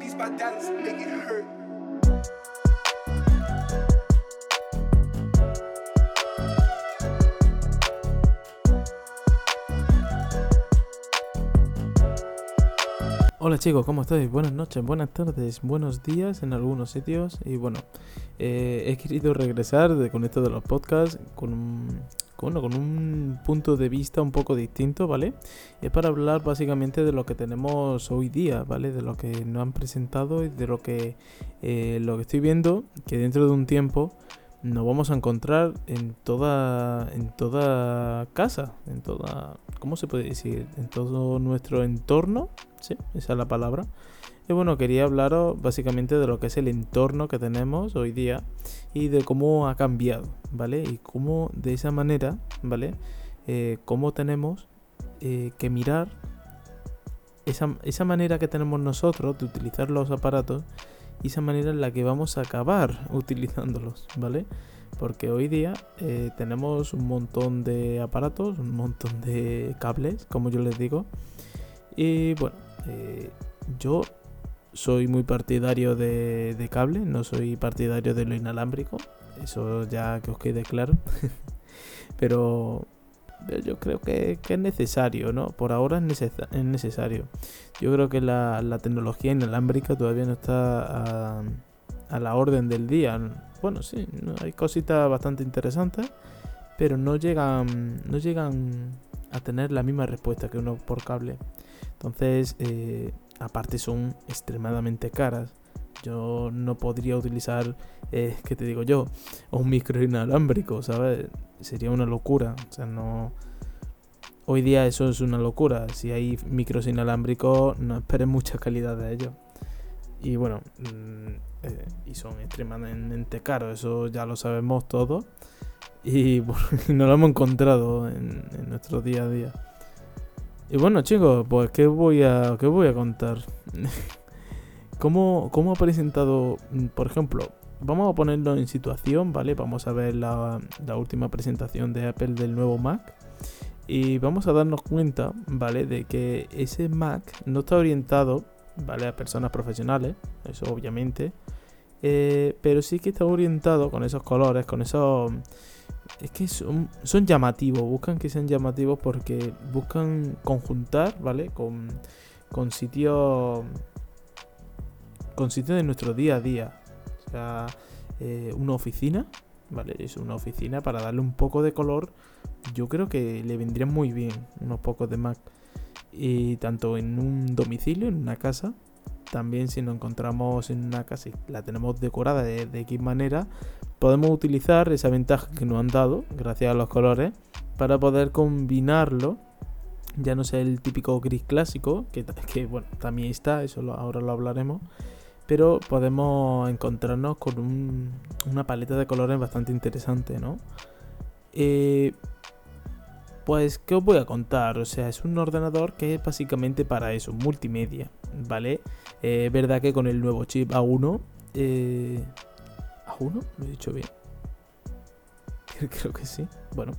Make it hurt. Hola chicos, ¿cómo estáis? Buenas noches, buenas tardes, buenos días en algunos sitios. Y bueno, eh, he querido regresar de, con esto de los podcasts con con, un punto de vista un poco distinto, ¿vale? Es para hablar básicamente de lo que tenemos hoy día, ¿vale? De lo que nos han presentado y de lo que, eh, lo que estoy viendo, que dentro de un tiempo nos vamos a encontrar en toda en toda casa, en toda ¿cómo se puede decir? en todo nuestro entorno, sí, esa es la palabra. Y bueno, quería hablaros básicamente de lo que es el entorno que tenemos hoy día y de cómo ha cambiado, ¿vale? Y cómo de esa manera, ¿vale? Eh, cómo tenemos eh, que mirar esa, esa manera que tenemos nosotros de utilizar los aparatos y esa manera en la que vamos a acabar utilizándolos, ¿vale? Porque hoy día eh, tenemos un montón de aparatos, un montón de cables, como yo les digo. Y bueno, eh, yo soy muy partidario de, de cable, no soy partidario de lo inalámbrico. Eso ya que os quede claro. Pero yo creo que, es necesario, ¿no? Por ahora es, neces es necesario. Yo creo que la, tecnología inalámbrica todavía no está a, a, la orden del día. Bueno, sí, hay cositas bastante interesantes, pero no llegan, no llegan a tener la misma respuesta que uno por cable. Entonces, eh, aparte son extremadamente caras. Yo no podría utilizar, eh, ¿qué te digo yo? Un micro inalámbrico, ¿sabes? Sería una locura. O sea, no. Hoy día eso es una locura. Si hay micros inalámbricos, no esperen mucha calidad de ellos. Y bueno, eh, y son extremadamente caros, eso ya lo sabemos todos. Y no lo hemos encontrado en, en, nuestro día a día. Y bueno, chicos, pues ¿qué voy a, qué voy a contar? ¿Cómo, ¿Cómo ha presentado, por ejemplo, vamos a ponerlo en situación, ¿vale? Vamos a ver la, la, última presentación de Apple del nuevo Mac. Y vamos a darnos cuenta, ¿vale? De que ese Mac no está orientado, ¿vale? A personas profesionales, eso obviamente. Eh, pero sí que está orientado con esos colores, con esos... Es que son, son llamativos, buscan que sean llamativos porque buscan conjuntar, ¿vale? Con, con sitios con sitios de nuestro día a día. O sea, eh, una oficina, ¿vale? Es una oficina para darle un poco de color. Yo creo que le vendría muy bien unos pocos de Mac. Y tanto en un domicilio, en una casa, también si nos encontramos en una casa y la tenemos decorada de, de X manera, podemos utilizar esa ventaja que nos han dado, gracias a los colores, para poder combinarlo ya no sea el típico gris clásico, que, bueno, también está, eso ahora lo hablaremos, pero podemos encontrarnos con un, una paleta de colores bastante interesante, ¿no? Eh, pues, ¿qué os voy a contar? O sea, es un ordenador que es básicamente para eso, multimedia, ¿vale? Es eh, verdad que con el nuevo chip A1, eh, ¿A1? ¿Lo he dicho bien? Creo que sí. Bueno,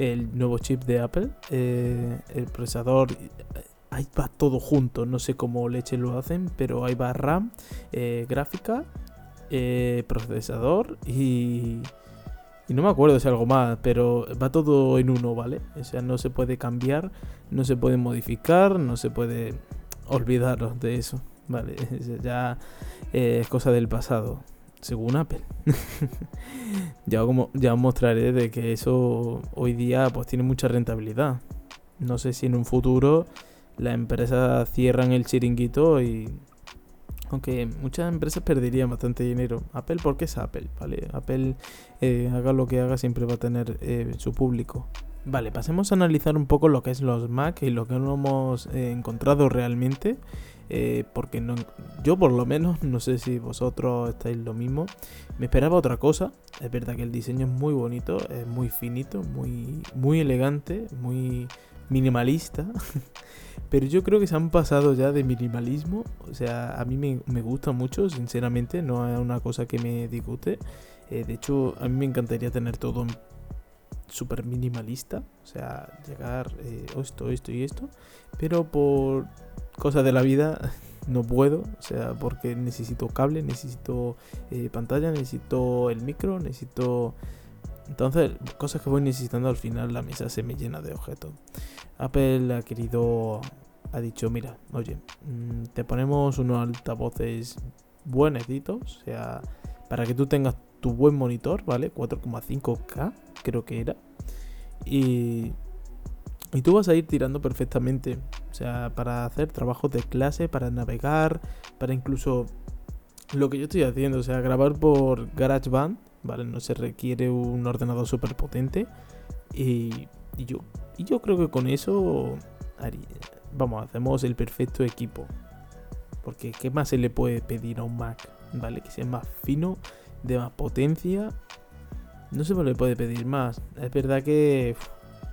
el nuevo chip de Apple, eh, el procesador ahí va todo junto. No sé cómo leche lo hacen, pero ahí va RAM, eh, gráfica, eh, procesador y, y no me acuerdo si algo más, pero va todo en uno, ¿vale? O sea, no se puede cambiar, no se puede modificar, no se puede olvidaros de eso, ¿vale? Ya eh, es cosa del pasado, según Apple. ya, como, ya os mostraré de que eso hoy día pues tiene mucha rentabilidad. No sé si en un futuro las empresas cierran el chiringuito y aunque muchas empresas perderían bastante dinero. Apple porque es Apple, ¿vale? Apple eh, haga lo que haga siempre va a tener eh, su público. Vale, pasemos a analizar un poco lo que es los Mac y lo que no hemos eh, encontrado realmente. Porque no, yo por lo menos, no sé si vosotros estáis lo mismo, me esperaba otra cosa. Es verdad que el diseño es muy bonito, es muy finito, muy, muy elegante, muy minimalista. Pero yo creo que se han pasado ya de minimalismo. O sea, a mí me, me gusta mucho, sinceramente. No es una cosa que me discute. Eh, de hecho, a mí me encantaría tener todo súper minimalista. O sea, llegar eh, esto, esto y esto. Pero por cosas de la vida no puedo, o sea, porque necesito cable, necesito eh, pantalla, necesito el micro, necesito... Entonces, cosas que voy necesitando al final, la mesa se me llena de objetos. Apple ha querido, ha dicho, mira, oye, mm, te ponemos unos altavoces buenecitos, o sea, para que tú tengas tu buen monitor, ¿vale? 4,5K, creo que era. Y, y tú vas a ir tirando perfectamente. O sea, para hacer trabajos de clase, para navegar, para incluso lo que yo estoy haciendo, o sea, grabar por GarageBand, ¿vale? No se requiere un ordenador súper potente. Y, yo, y yo creo que con eso vamos, hacemos el perfecto equipo. Porque ¿qué más se le puede pedir a un Mac? ¿Vale? Que sea más fino, de más potencia. No se le puede pedir más. Es verdad que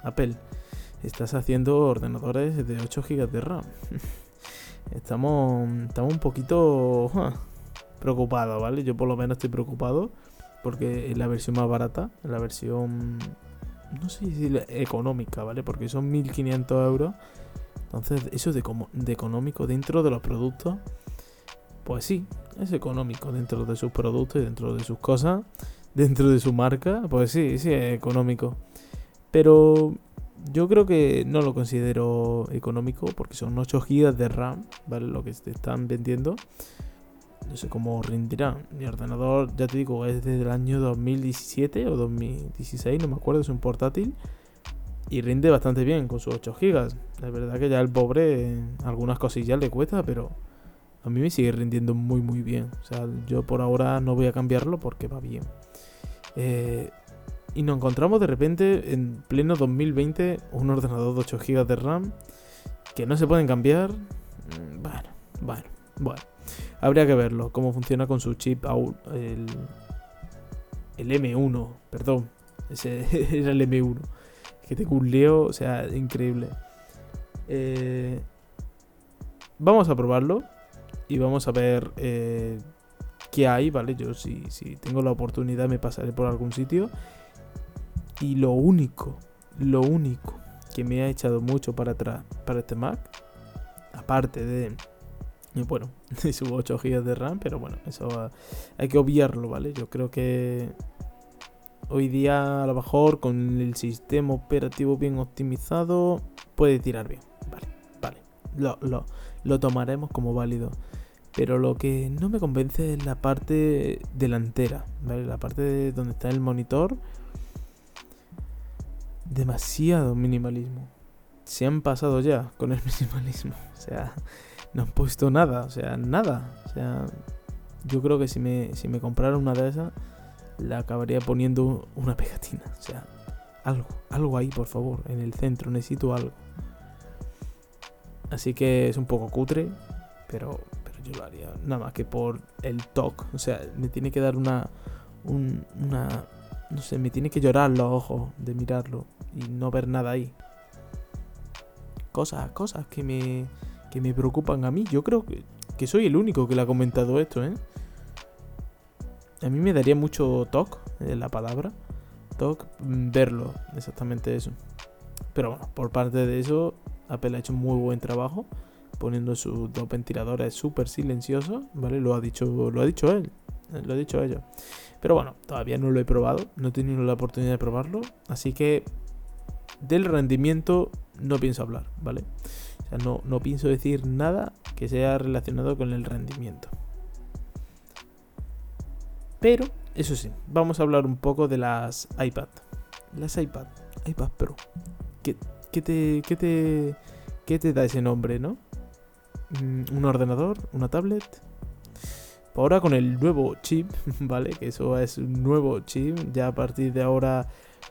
Apple estás haciendo ordenadores de 8 GB de RAM. estamos, estamos un poquito preocupados, ¿vale? Yo por lo menos estoy preocupado porque es la versión más barata, la versión, no sé si económica, ¿vale? Porque son 1500 euros. Entonces, eso de, como, de económico dentro de los productos, pues sí, es económico dentro de sus productos y dentro de sus cosas, dentro de su marca, pues sí, sí es económico. Pero yo creo que no lo considero económico porque son 8 GB de RAM, ¿vale? Lo que te están vendiendo. No sé cómo rendirá. Mi ordenador, ya te digo, es desde el año 2017 o 2016, no me acuerdo, es un portátil. Y rinde bastante bien con sus 8 GB. La verdad que ya el pobre algunas cosillas le cuesta, pero a mí me sigue rindiendo muy muy bien. O sea, yo por ahora no voy a cambiarlo porque va bien. Eh, y nos encontramos de repente en pleno 2020 un ordenador de 8 GB de RAM que no se pueden cambiar. Mm, bueno, bueno, bueno. Habría que verlo, cómo funciona con su chip el, el M1, perdón. Ese era el M1. Que tengo un Leo, o sea, increíble. Eh, vamos a probarlo y vamos a ver eh, qué hay, ¿vale? Yo si, si tengo la oportunidad me pasaré por algún sitio y lo único, lo único que me ha echado mucho para atrás para este Mac, aparte de, bueno, de su 8 GB de RAM, pero bueno, eso hay que obviarlo, ¿vale? Yo creo que hoy día a lo mejor con el sistema operativo bien optimizado puede tirar bien, vale, vale, lo, lo, lo tomaremos como válido. Pero lo que no me convence es la parte delantera, ¿vale? La parte de donde está el monitor demasiado minimalismo. Se han pasado ya con el minimalismo. O sea, no han puesto nada. O sea, nada. O sea, yo creo que si me, si me comprara una de esas, la acabaría poniendo una pegatina. O sea, algo, algo ahí, por favor, en el centro. Necesito algo. Así que es un poco cutre, pero, pero yo lo haría. Nada más que por el toque. O sea, me tiene que dar una, una, no sé, me tiene que llorar los ojos de mirarlo y no ver nada ahí. Cosas, cosas que me, que me preocupan a mí. Yo creo que, que soy el único que le ha comentado esto, ¿eh? A mí me daría mucho toque, eh, la palabra. Toque, mm, verlo, exactamente eso. Pero bueno, por parte de eso, Apple ha hecho muy buen trabajo poniendo sus dos ventiladores súper silenciosos, ¿vale? Lo ha dicho, lo ha dicho él, lo ha dicho ella. Pero bueno, todavía no lo he probado, no he tenido la oportunidad de probarlo, así que del rendimiento no pienso hablar, ¿vale? O sea, no, no pienso decir nada que sea relacionado con el rendimiento. Pero, eso sí, vamos a hablar un poco de las iPad. Las iPad, iPad Pro. ¿Qué, te, te, te da ese nombre, no? Mm, ¿Un ordenador? ¿Una tablet? Ahora con el nuevo chip, ¿vale? Que eso es un nuevo chip. Ya a partir de ahora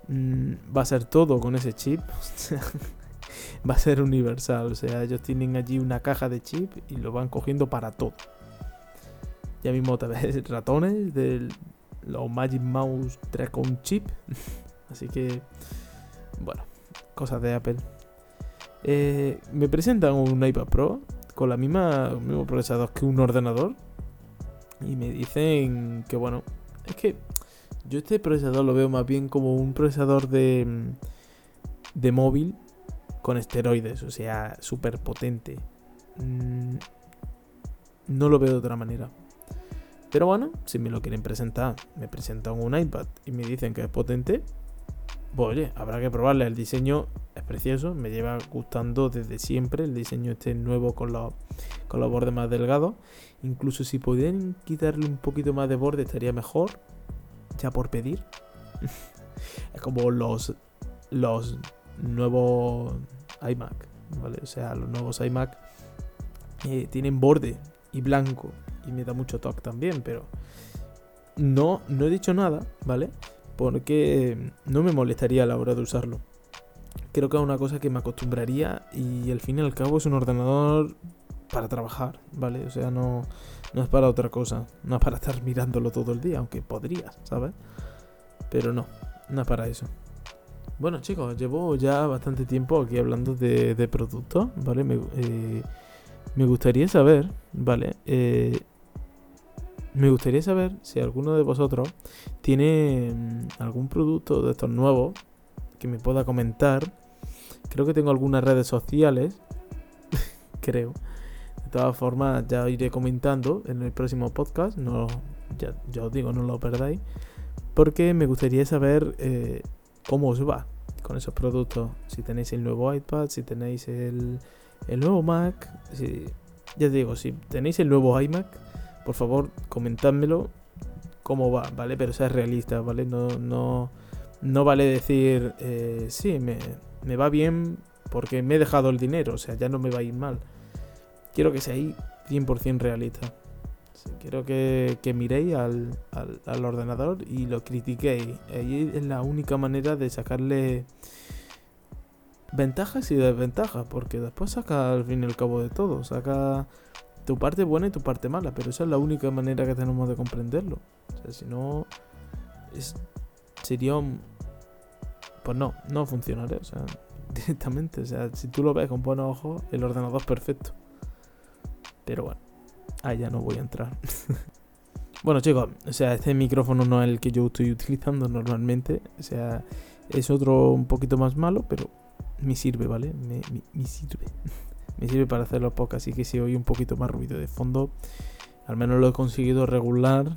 mm, va a ser todo con ese chip. va a ser universal. O sea, ellos tienen allí una caja de chip y lo van cogiendo para todo. Ya mismo otra vez ratones del los Magic Mouse 3 con chip. Así que, bueno, cosas de Apple. Eh, me presentan un iPad Pro con la misma, el mismo procesador que un ordenador y me dicen que bueno, es que yo este procesador lo veo más bien como un procesador de, de móvil con esteroides, o sea, súper potente. Mm, no lo veo de otra manera. Pero bueno, si me lo quieren presentar, me presentan un iPad y me dicen que es potente, pues oye, habrá que probarle. El diseño es precioso, me lleva gustando desde siempre. El diseño este nuevo con los, con los bordes más delgados. Incluso si pudieran quitarle un poquito más de borde estaría mejor. Ya por pedir. es como los, los nuevos iMac, ¿vale? O sea, los nuevos iMac eh, tienen borde y blanco. Y me da mucho toque también, pero no, no he dicho nada, ¿vale? Porque no me molestaría a la hora de usarlo. Creo que es una cosa que me acostumbraría y al fin y al cabo es un ordenador para trabajar, ¿vale? O sea, no, no es para otra cosa. No es para estar mirándolo todo el día, aunque podrías, ¿sabes? Pero no, no es para eso. Bueno chicos, llevo ya bastante tiempo aquí hablando de, productos, ¿vale? Me, eh, me gustaría saber, ¿vale? Eh, me gustaría saber si alguno de vosotros tiene mm, algún producto de estos nuevos que me pueda comentar. Creo que tengo algunas redes sociales. Creo. De todas formas, ya iré comentando en el próximo podcast. No, ya, os digo, no lo perdáis. Porque me gustaría saber eh, cómo os va con esos productos. Si tenéis el nuevo iPad, si tenéis el, el nuevo Mac. Si, ya digo, si tenéis el nuevo iMac, por favor, comentádmelo cómo va, ¿vale? Pero sea realista, ¿vale? No, no, no vale decir, eh, sí, me, va bien porque me he dejado el dinero, o sea, ya no me va a ir mal. Quiero que sea ahí 100% realista. quiero que, que miréis al, al, al, ordenador y lo critiquéis. Ahí es la única manera de sacarle ventajas y desventajas, porque después saca al fin y al cabo de todo, saca tu parte buena y tu parte mala, pero esa es la única manera que tenemos de comprenderlo. O sea, si no, es, sería. Pues no, no funcionaría, o sea, directamente, o sea, si tú lo ves con buenos ojos, el ordenador es perfecto. Pero bueno, ahí ya no voy a entrar. bueno chicos, o sea, este micrófono no es el que yo estoy utilizando normalmente, o sea, es otro un poquito más malo, pero me sirve, ¿vale? Me, me, sirve. me sirve para hacer los podcasts, así que si oye un poquito más ruido de fondo, al menos lo he conseguido regular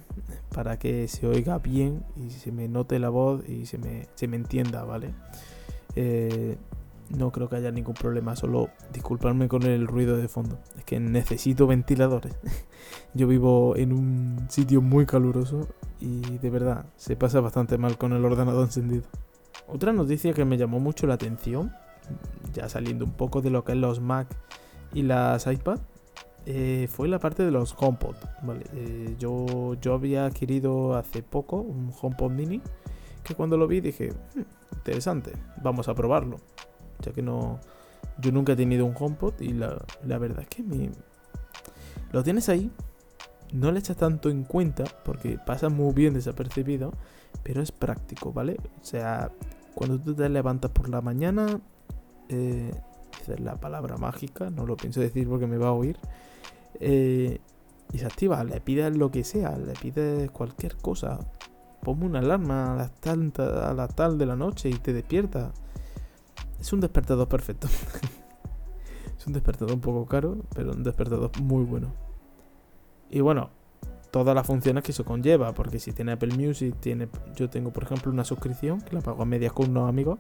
para que se oiga bien y se me note la voz y se me, se me entienda, ¿vale? Eh, no creo que haya ningún problema, solo disculparme con el ruido de fondo. Es que necesito ventiladores. Yo vivo en un sitio muy caluroso y de verdad se pasa bastante mal con el ordenador encendido. Otra noticia que me llamó mucho la atención ya saliendo un poco de lo que es los Mac y las iPad, eh, fue la parte de los HomePod. Vale, eh, yo, yo había adquirido hace poco un HomePod mini que cuando lo vi dije, hmm, interesante, vamos a probarlo. Ya que no, yo nunca he tenido un HomePod y la, la verdad es que me, lo tienes ahí, no le echas tanto en cuenta porque pasa muy bien desapercibido, pero es práctico, ¿vale? O sea, cuando tú te levantas por la mañana, eh, la palabra mágica, no lo pienso decir porque me va a oír, eh, y se activa, le pides lo que sea, le pides cualquier cosa, ponme una alarma a las, tal, a la tal de la noche y te despierta. Es un despertador perfecto. es un despertador un poco caro, pero un despertador muy bueno. Y bueno, todas las funciones que eso conlleva, porque si tiene Apple Music, tiene, yo tengo por ejemplo una suscripción que la pago a medias con unos amigos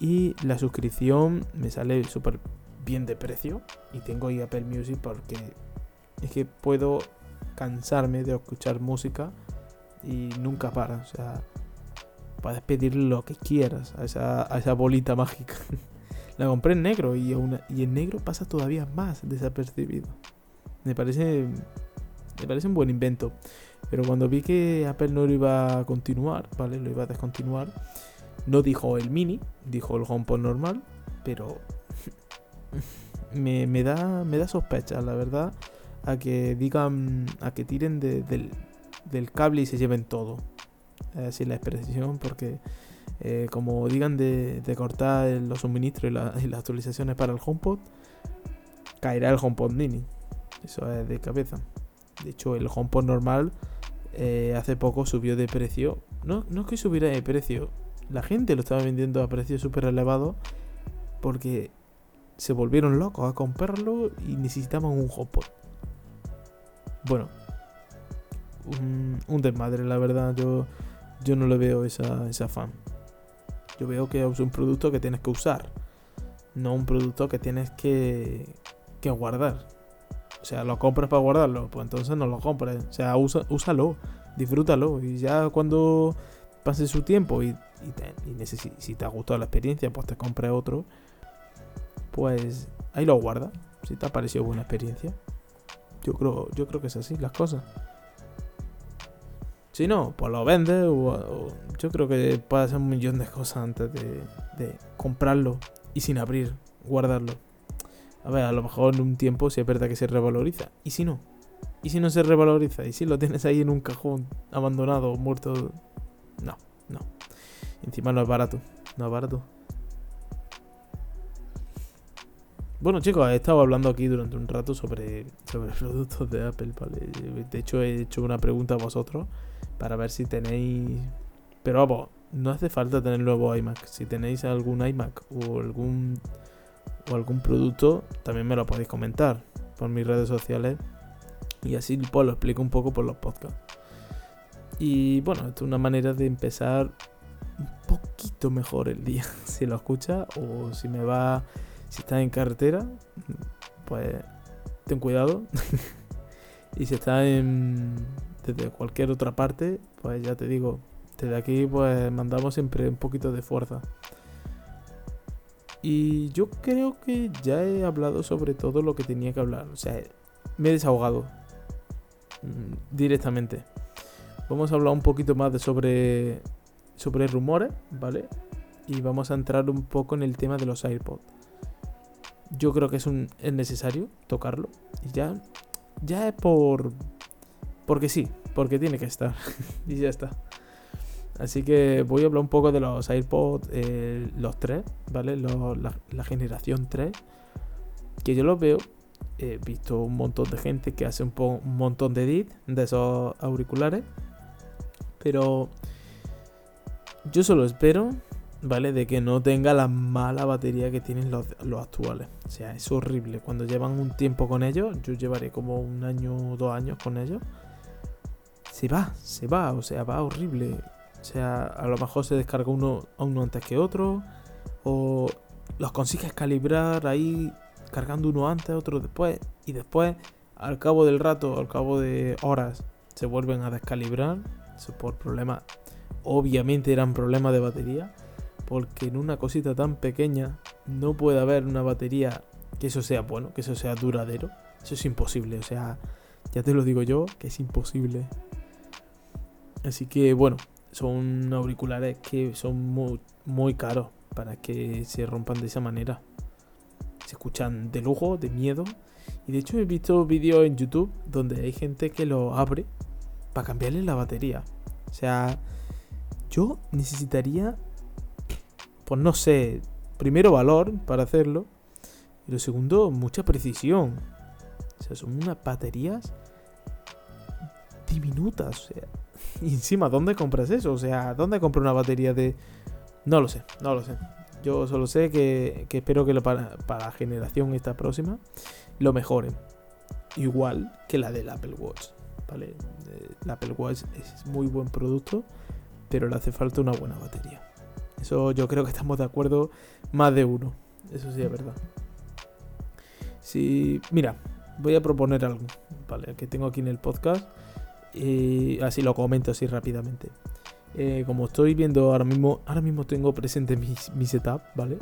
y la suscripción me sale súper bien de precio. Y tengo ahí Apple Music porque es que puedo cansarme de escuchar música y nunca para. O sea, puedes pedir lo que quieras a esa, bolita mágica. la compré en negro y, y en negro pasa todavía más desapercibido. Me parece, me parece un buen invento. Pero cuando vi que Apple no lo iba a continuar, ¿vale? Lo iba a descontinuar no dijo el mini, dijo el HomePod normal, pero me, da, me da sospecha, la verdad, a que digan, a que tiren del, cable y se lleven todo. Así la expresión, porque eh, como digan de, cortar los suministros y, las actualizaciones para el HomePod, caerá el HomePod mini. Eso es de cabeza. De hecho, el HomePod normal eh, hace poco subió de precio. No, no es que subiera de precio, la gente lo estaba vendiendo a precios súper elevados porque se volvieron locos a comprarlo y necesitaban un HomePod. bueno, un, desmadre, la verdad. Yo, yo no le veo esa, esa afán. Yo veo que es un producto que tienes que usar, no un producto que tienes que, que guardar. O sea, lo compras para guardarlo, pues entonces no lo compres. O sea, usa, úsalo, disfrútalo. Y ya cuando pase su tiempo y, y, te, si te ha gustado la experiencia, pues te compres otro. Pues ahí lo guarda. Si te ha parecido buena experiencia. Yo creo, yo creo que es así las cosas. Si no, pues lo vendes o, yo creo que puede hacer un millón de cosas antes de, comprarlo y sin abrir, guardarlo. A ver, a lo mejor en un tiempo si es verdad que se revaloriza. ¿Y si no? ¿Y si no se revaloriza? ¿Y si lo tienes ahí en un cajón abandonado, muerto? No, no. Encima no es barato. No es barato. Bueno chicos, he estado hablando aquí durante un rato sobre, sobre productos de Apple, ¿vale? De hecho he hecho una pregunta a vosotros para ver si tenéis... Pero vamos, no hace falta tener nuevo iMac. Si tenéis algún iMac o algún, o algún producto, también me lo podéis comentar por mis redes sociales. Y así pues, lo explico un poco por los podcasts. Y bueno, esto es una manera de empezar mejor el día. Si lo escuchas o si me va si estás en carretera, pues ten cuidado. y si estás en, desde cualquier otra parte, pues ya te digo, desde aquí pues mandamos siempre un poquito de fuerza. Y yo creo que ya he hablado sobre todo lo que tenía que hablar. O sea, me he desahogado mm, directamente. Vamos a hablar un poquito más de sobre, sobre rumores, ¿vale? Y vamos a entrar un poco en el tema de los AirPods yo creo que es, un, es necesario tocarlo. Y ya, ya es por... Porque sí, porque tiene que estar. y ya está. Así que voy a hablar un poco de los AirPods, eh, los 3, ¿vale? la, generación 3. Que yo los veo. He visto un montón de gente que hace un, un montón de edit de esos auriculares. Pero yo solo espero ¿vale? De que no tenga la mala batería que tienen los, actuales. O sea, es horrible. Cuando llevan un tiempo con ellos, yo llevaré como un año o dos años con ellos. Se va, se va, o sea, va horrible. O sea, a lo mejor se descarga uno, uno antes que otro. O los consigues calibrar ahí cargando uno antes, otro después. Y después, al cabo del rato, al cabo de horas, se vuelven a descalibrar. Eso por problemas. Obviamente eran problemas de batería porque en una cosita tan pequeña no puede haber una batería que eso sea bueno, que eso sea duradero. Eso es imposible, o sea, ya te lo digo yo, que es imposible. Así que bueno, son auriculares que son muy, caros para que se rompan de esa manera. Se escuchan de lujo, de miedo. Y de hecho he visto vídeos en YouTube donde hay gente que lo abre para cambiarle la batería. O sea, yo necesitaría pues no sé, primero valor para hacerlo. Y lo segundo, mucha precisión. O sea, son unas baterías diminutas. O sea, y encima, ¿dónde compras eso? O sea, ¿dónde compro una batería de...? No lo sé, no lo sé. Yo solo sé que, espero que para, para, la generación esta próxima lo mejoren. Igual que la del Apple Watch. ¿Vale? El Apple Watch es muy buen producto, pero le hace falta una buena batería. Eso yo creo que estamos de acuerdo más de uno. Eso sí es verdad. Si, mira, voy a proponer algo, ¿vale? Que tengo aquí en el podcast. Y así lo comento así rápidamente. Eh, como estoy viendo ahora mismo, ahora mismo tengo presente mi, setup, ¿vale?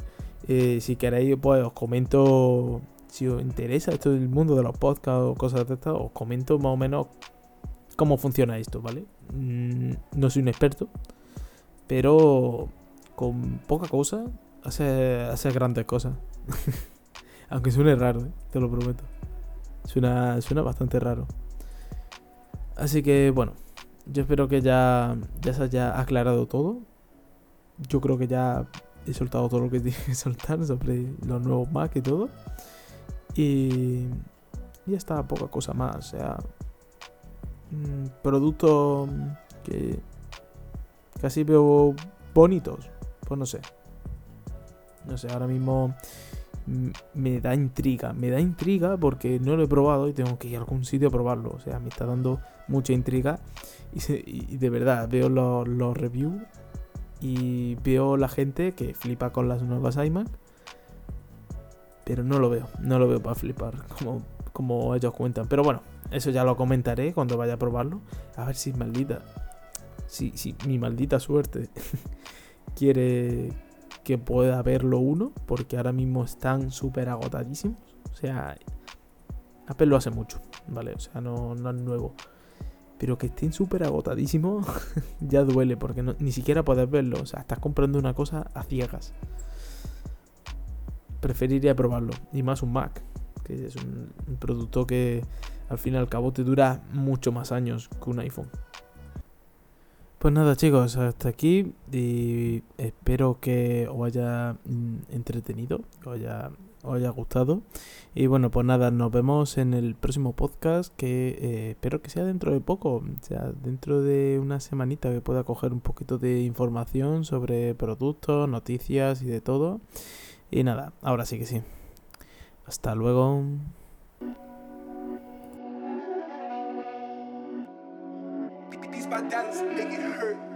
Eh, si queréis, pues os comento, si os interesa esto del mundo de los podcasts o cosas de estas, os comento más o menos cómo funciona esto, ¿vale? Mm, no soy un experto, pero con poca cosa, hace, grandes cosas. Aunque suene raro, ¿eh? te lo prometo. Suena, suena bastante raro. Así que bueno, yo espero que ya, ya se haya aclarado todo. Yo creo que ya he soltado todo lo que tenía que soltar sobre los nuevos Mac y todo. Y ya está, poca cosa más. O sea, mm, productos que casi veo bonitos. Pues no sé. No sé, ahora mismo me da intriga. Me da intriga porque no lo he probado y tengo que ir a algún sitio a probarlo. O sea, me está dando mucha intriga. Y, de verdad, veo los, los reviews y veo la gente que flipa con las nuevas iMac. Pero no lo veo, no lo veo para flipar, como, como ellos cuentan. Pero bueno, eso ya lo comentaré cuando vaya a probarlo. A ver si maldita. Si, si mi maldita suerte quiere que pueda verlo uno. Porque ahora mismo están súper agotadísimos. O sea, Apple lo hace mucho, ¿vale? O sea, no, no es nuevo. Pero que estén súper agotadísimos ya duele porque ni siquiera puedes verlo. O sea, estás comprando una cosa a ciegas. Preferiría probarlo. Y más un Mac, que es un, producto que al fin y al cabo te dura mucho más años que un iPhone. Pues nada chicos, hasta aquí y espero que os haya mm, entretenido, que os haya gustado. Y bueno, pues nada, nos vemos en el próximo podcast que eh, espero que sea dentro de poco, o sea, dentro de una semanita que pueda coger un poquito de información sobre productos, noticias y de todo. Y nada, ahora sí que sí. Hasta luego. beats by Dallas, make it hurt.